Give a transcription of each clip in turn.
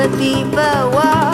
The people. Whoa.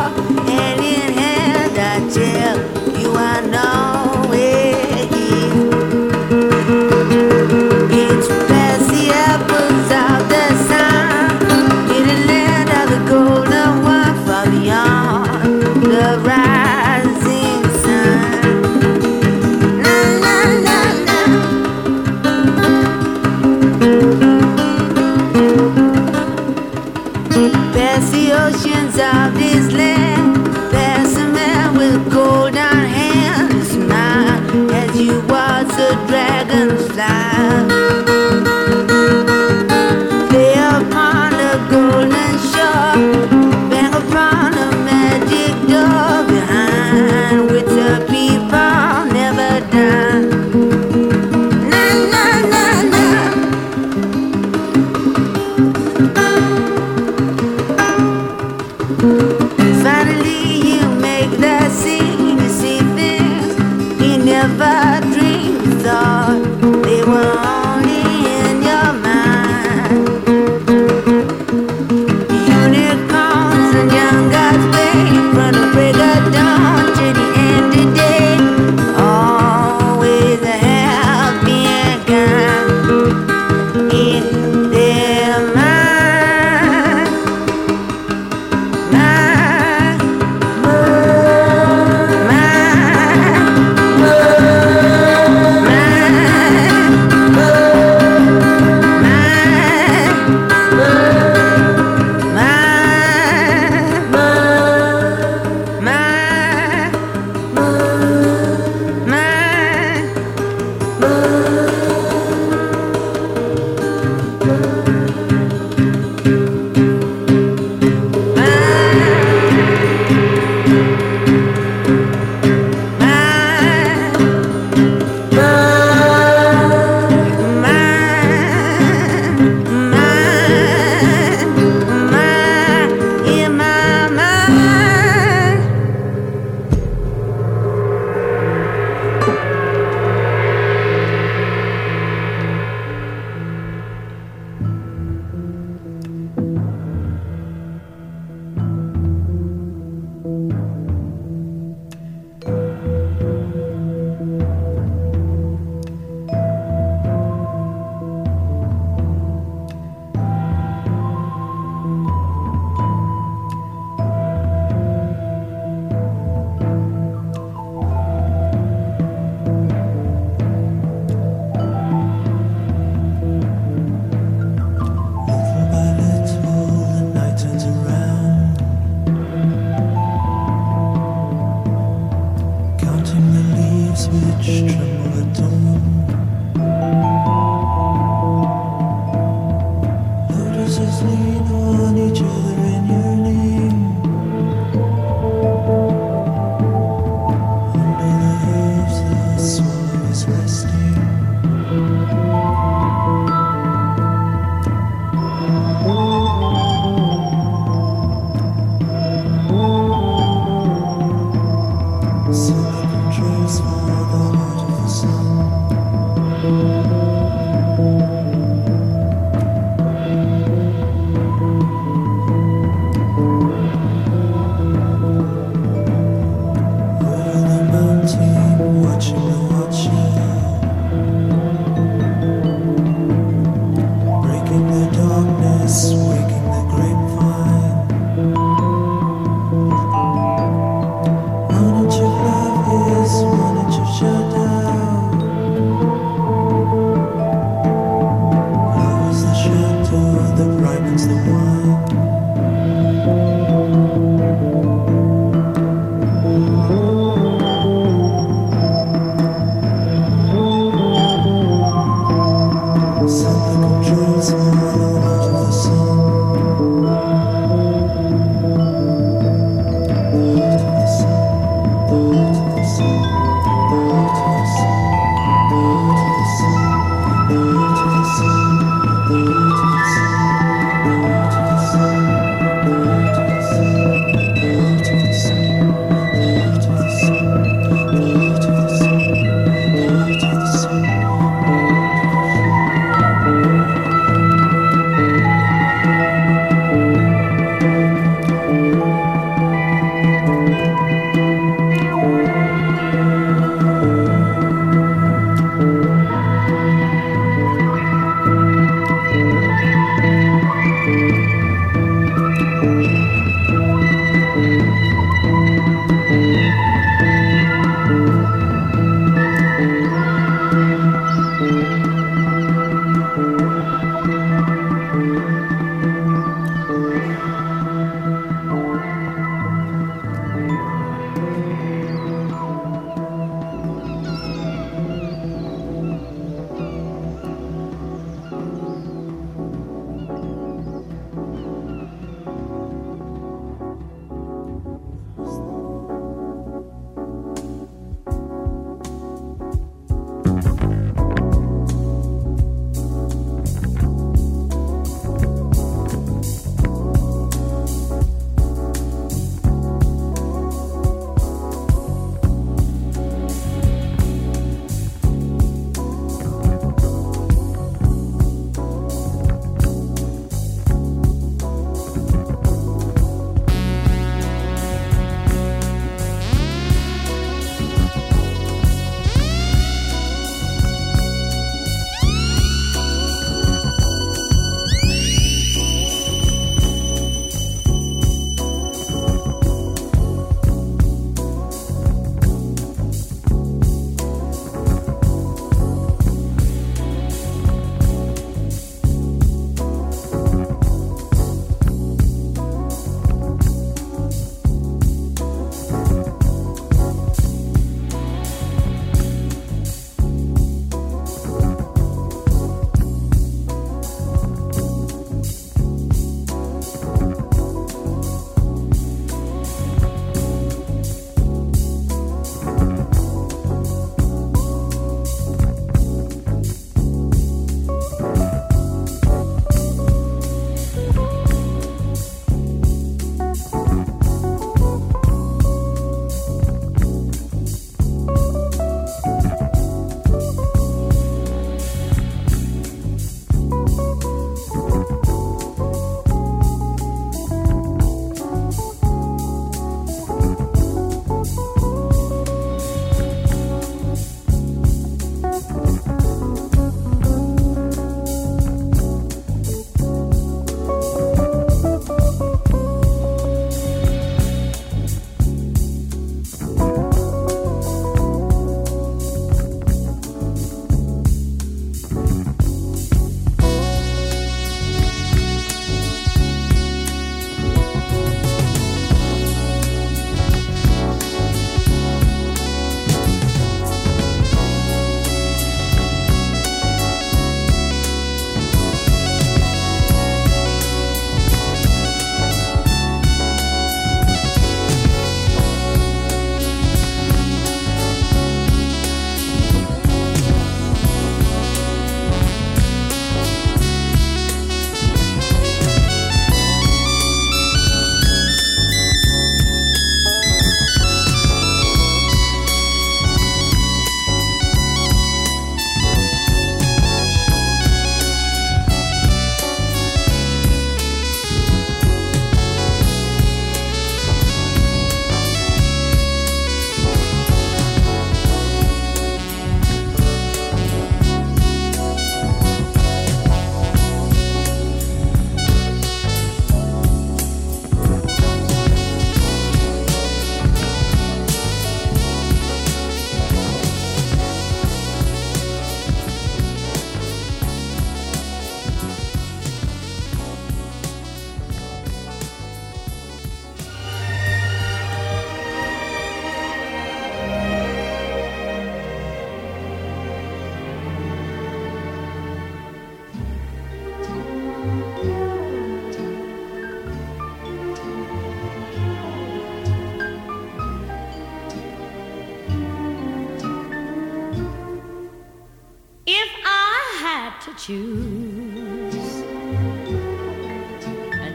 To choose.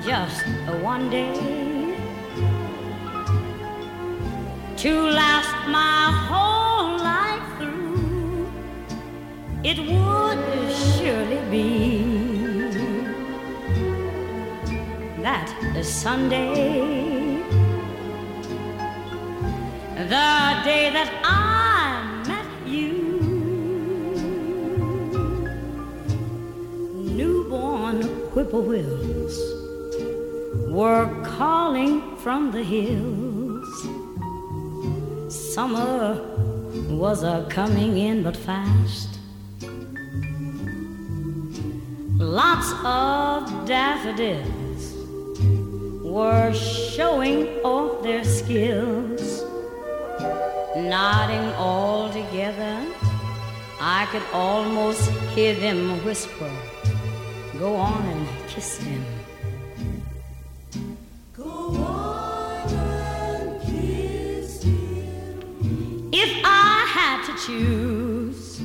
Just one day to last my whole life through, it would surely be that Sunday, the day that I Whippoorwills were calling from the hills. Summer was a coming in but fast. Lots of daffodils were showing off their skills. Nodding all together, I could almost hear them whisper, Go on and kiss them. choose.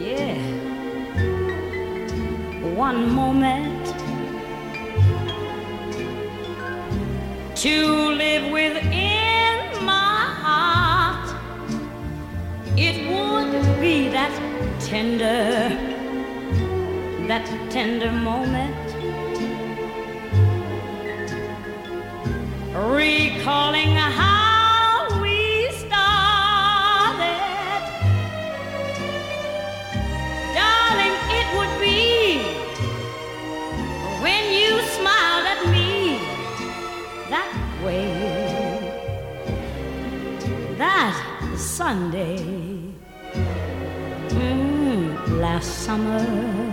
Yeah. One moment to live within my heart, it would be that tender, that tender moment. Recalling how we started. Darling, it would be when you smiled at me that way. That Sunday mm, last summer.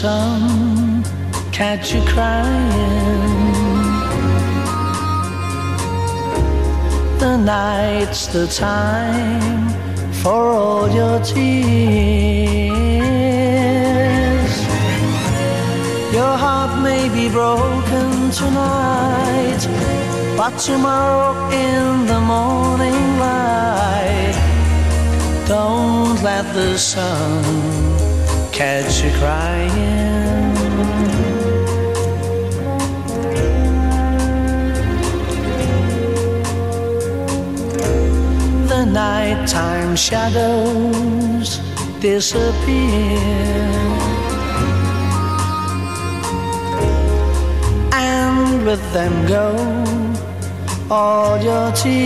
Sun catches crying. The night's the time for all your tears. Your heart may be broken tonight, but tomorrow in the morning light, don't let the sun catch you crying. The nighttime shadows disappear. And with them go all your tears.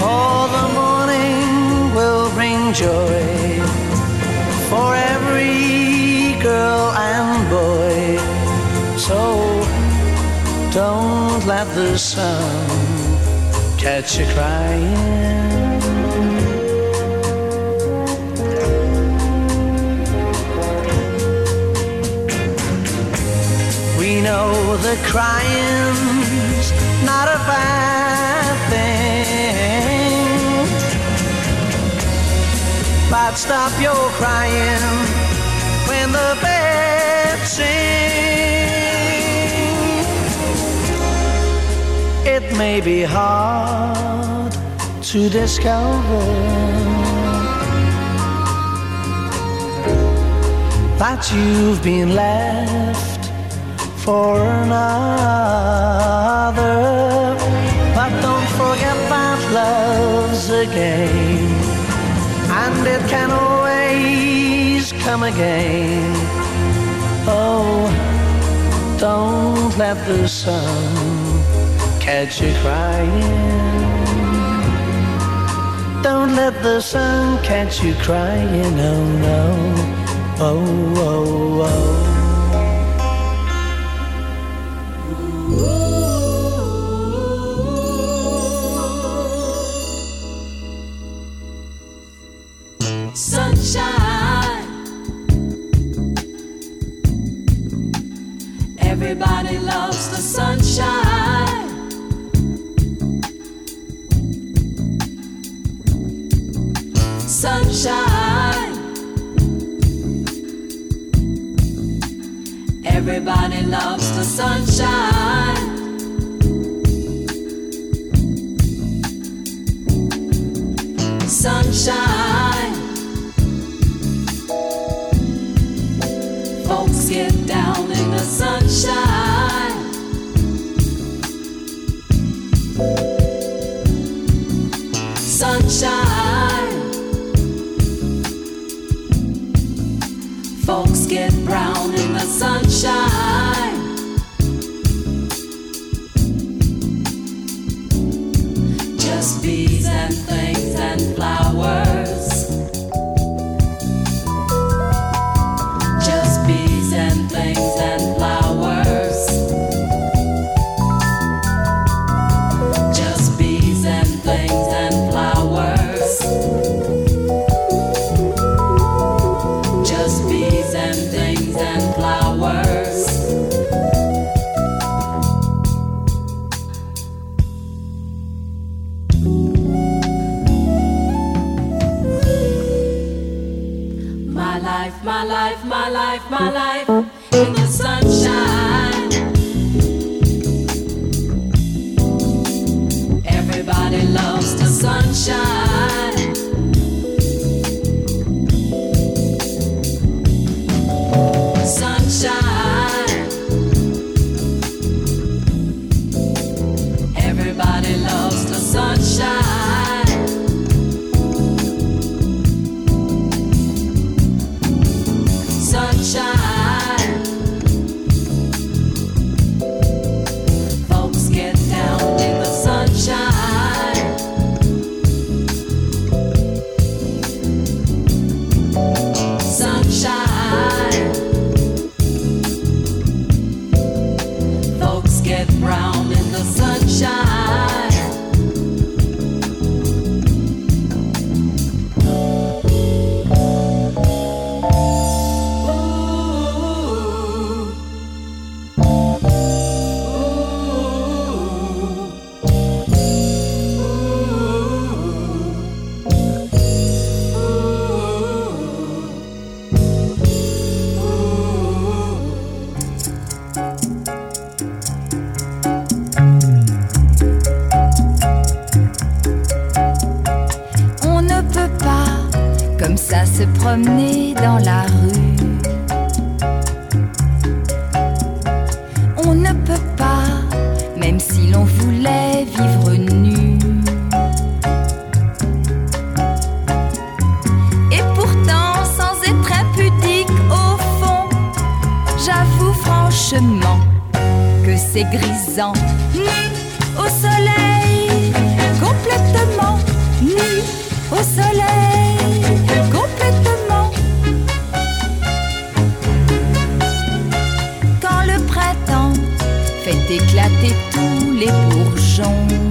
For the morning will bring joy for every girl and boy. So don't let the sun catch you crying. We know that crying's not a bad stop your crying when the bed sings. it may be hard to discover that you've been left for another. But don't forget that love's a game, and it can always come again. Oh, don't let the sun catch you crying. Don't let the sun catch you crying, oh no, oh, oh, oh. sunshine. c'est. Nu au soleil, complètement nu au soleil, complètement. Quand le printemps fait éclater tous les bourgeons.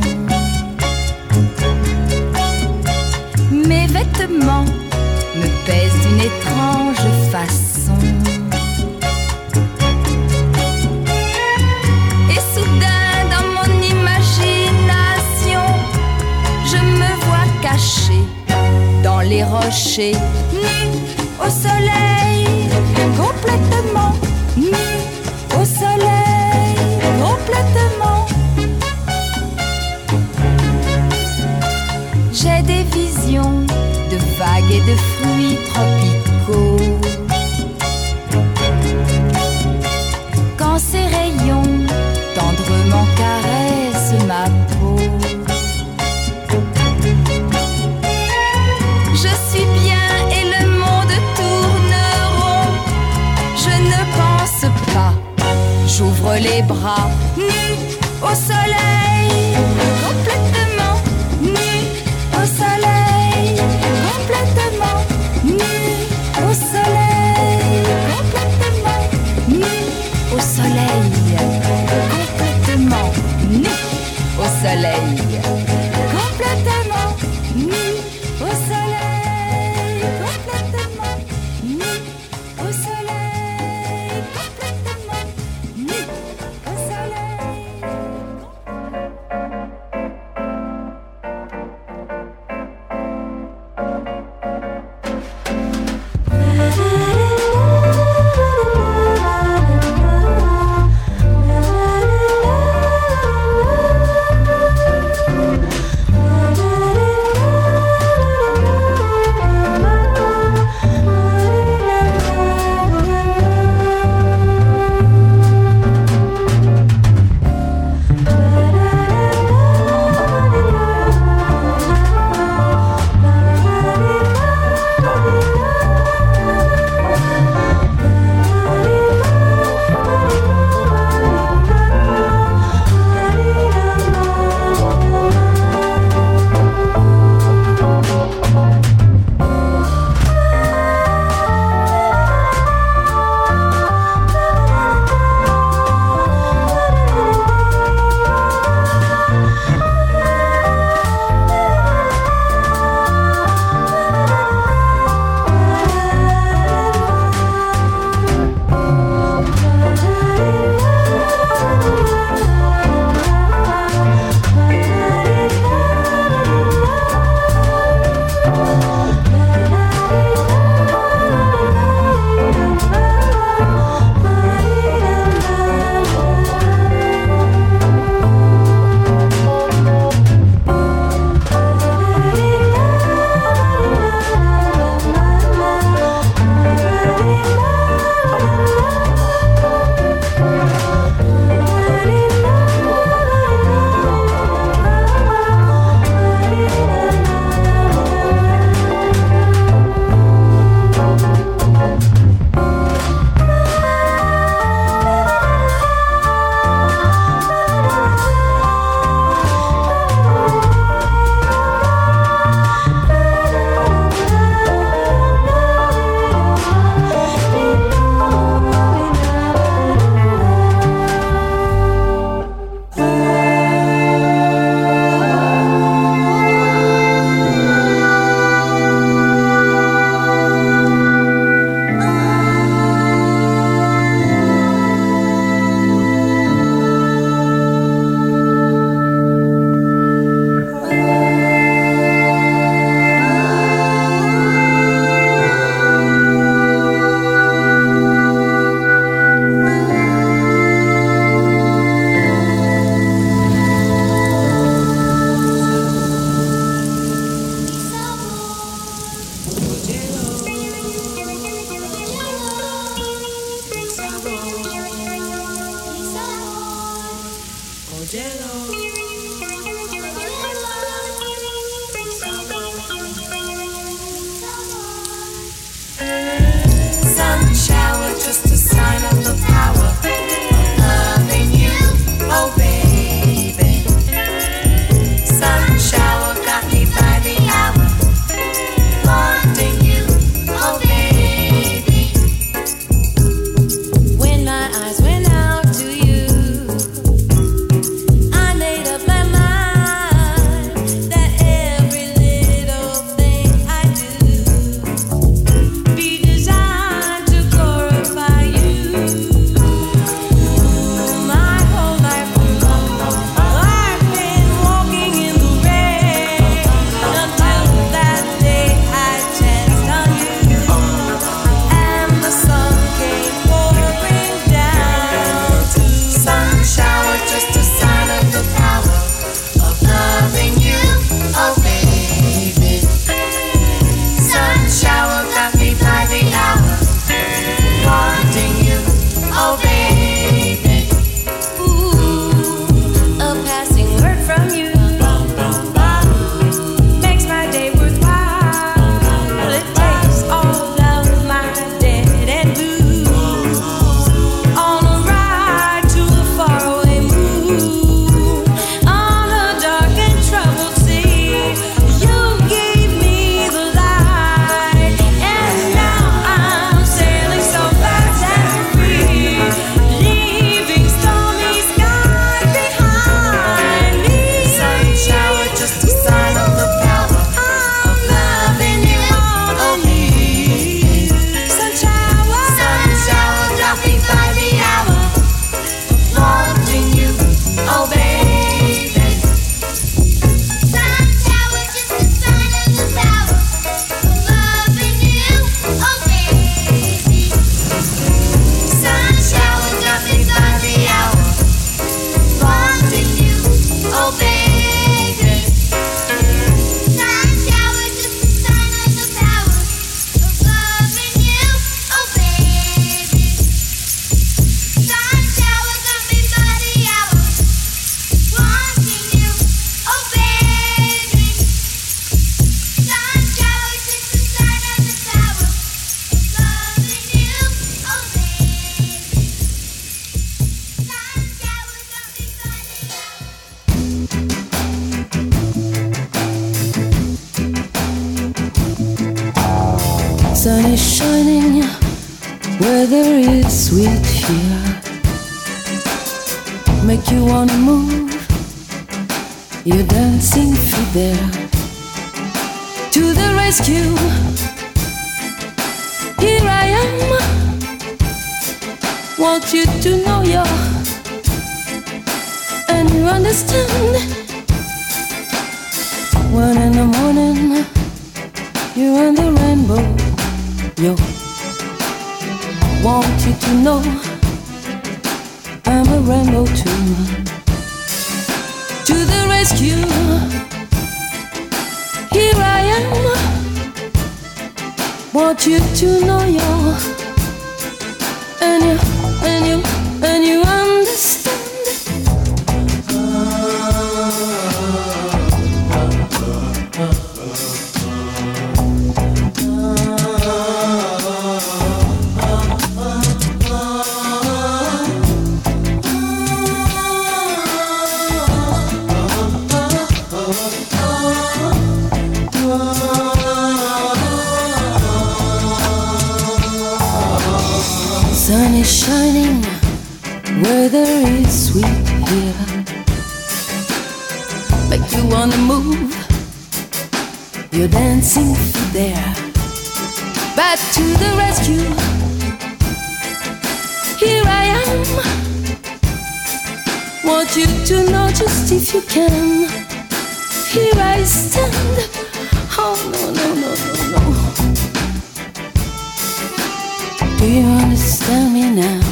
you understand me now?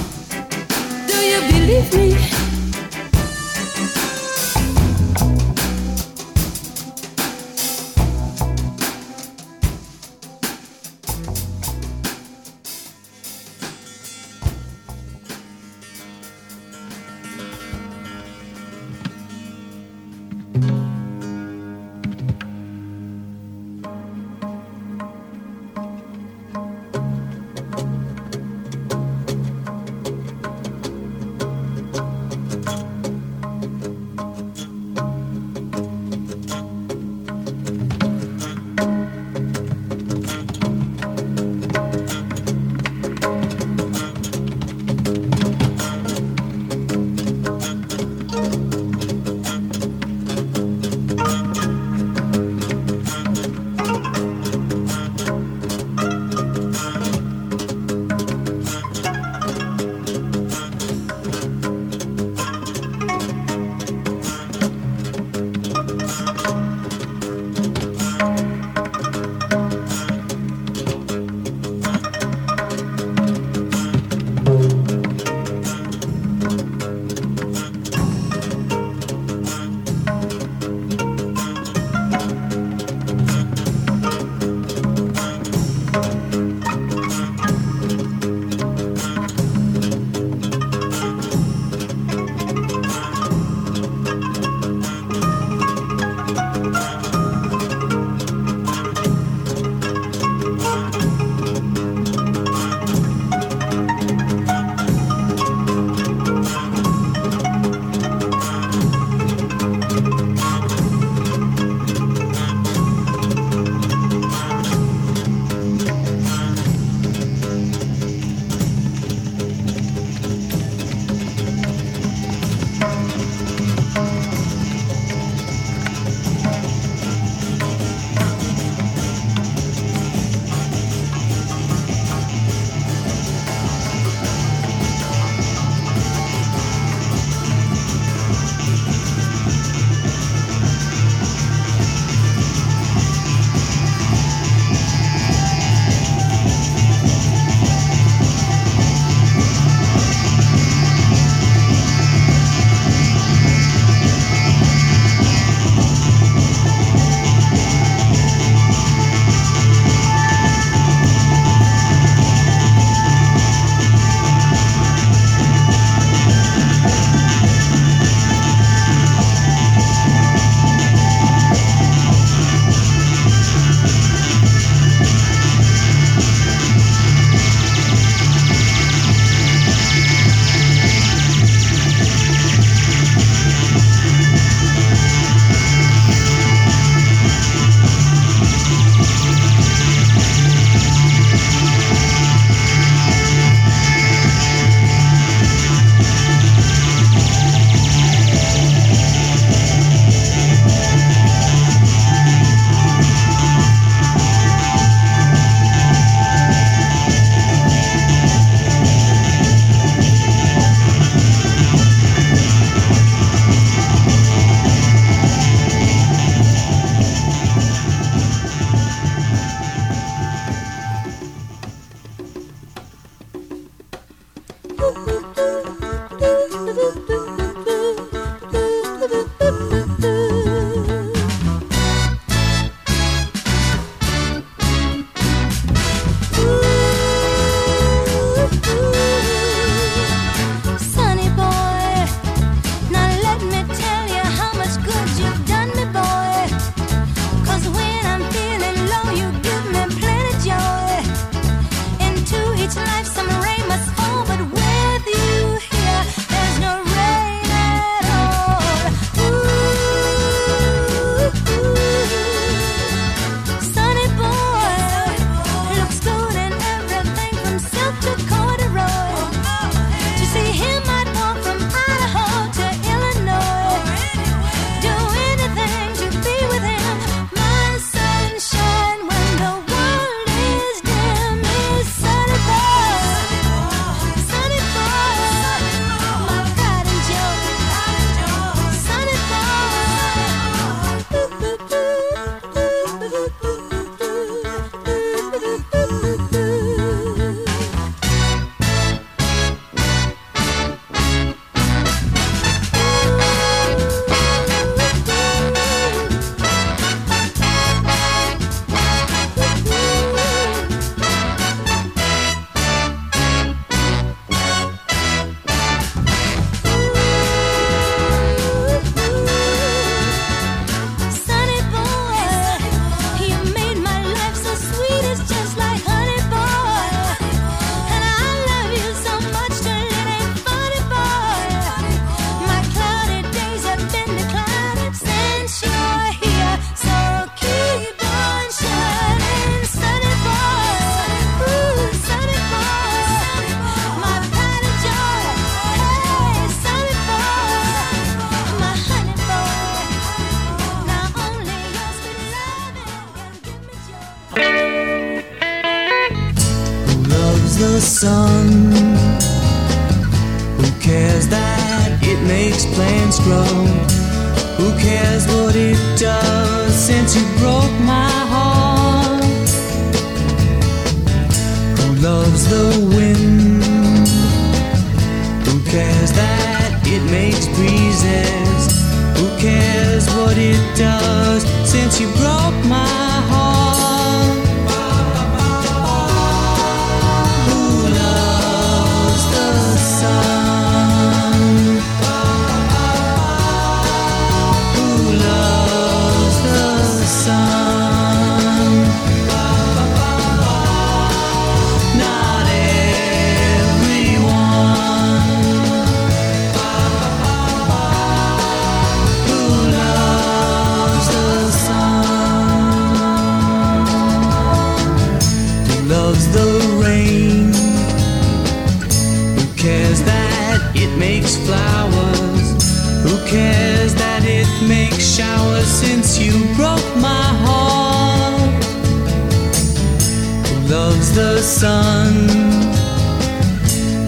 loves the sun.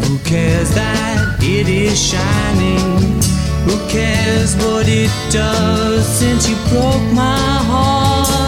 Who cares that it is shining? Who cares what it does since you broke my heart?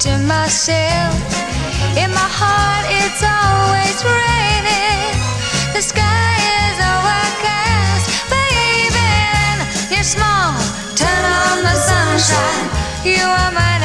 to myself. In my heart, it's always raining. The sky is overcast, baby. You're small. Turn on the sunshine. You are my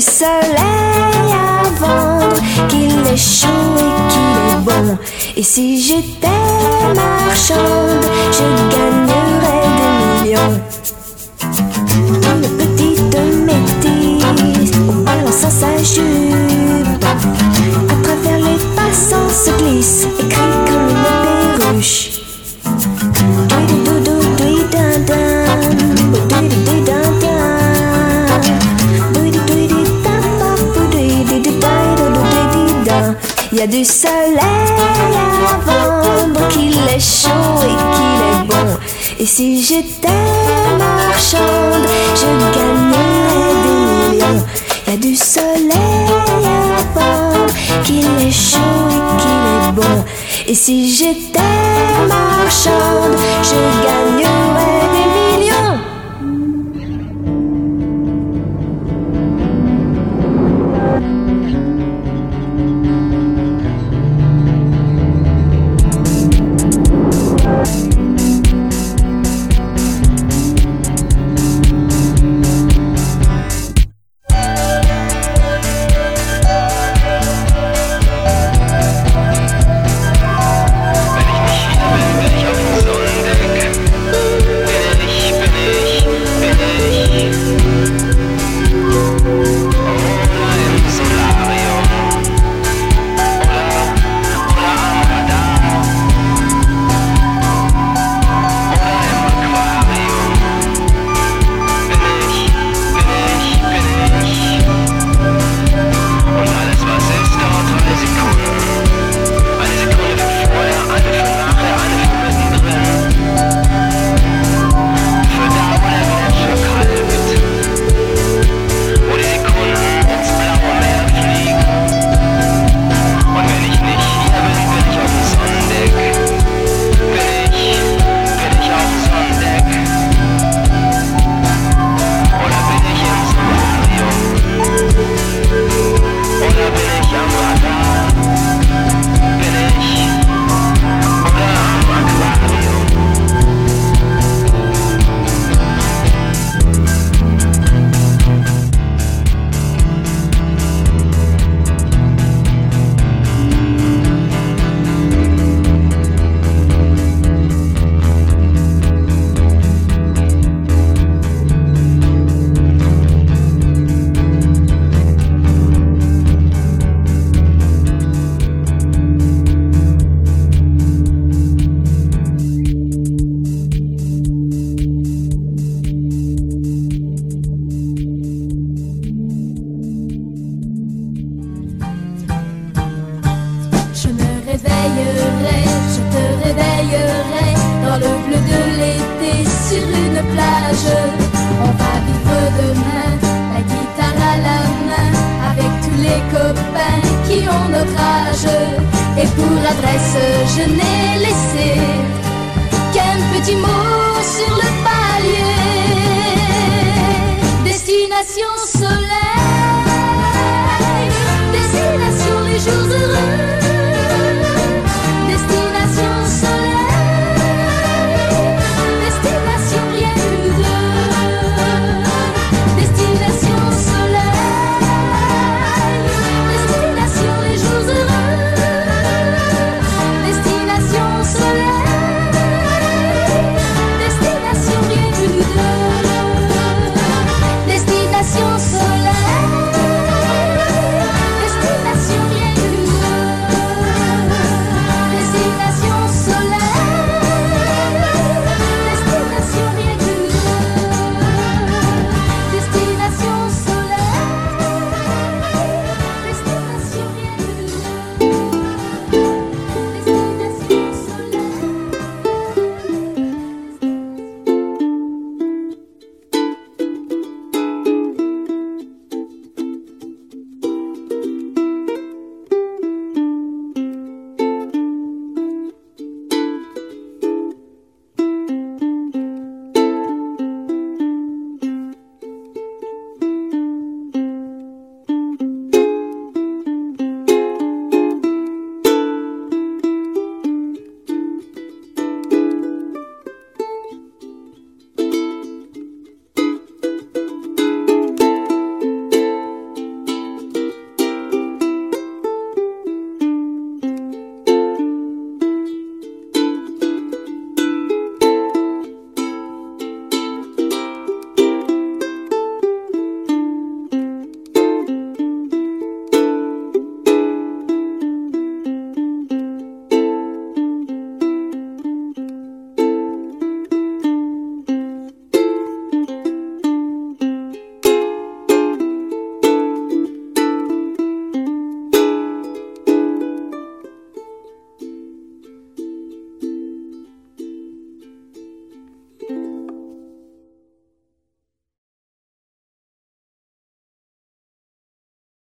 said j'étais marchande, je gagnais des lions. Y a du soleil avant, qu'il est chaud et qu'il est bon. Et si j'étais marchande, je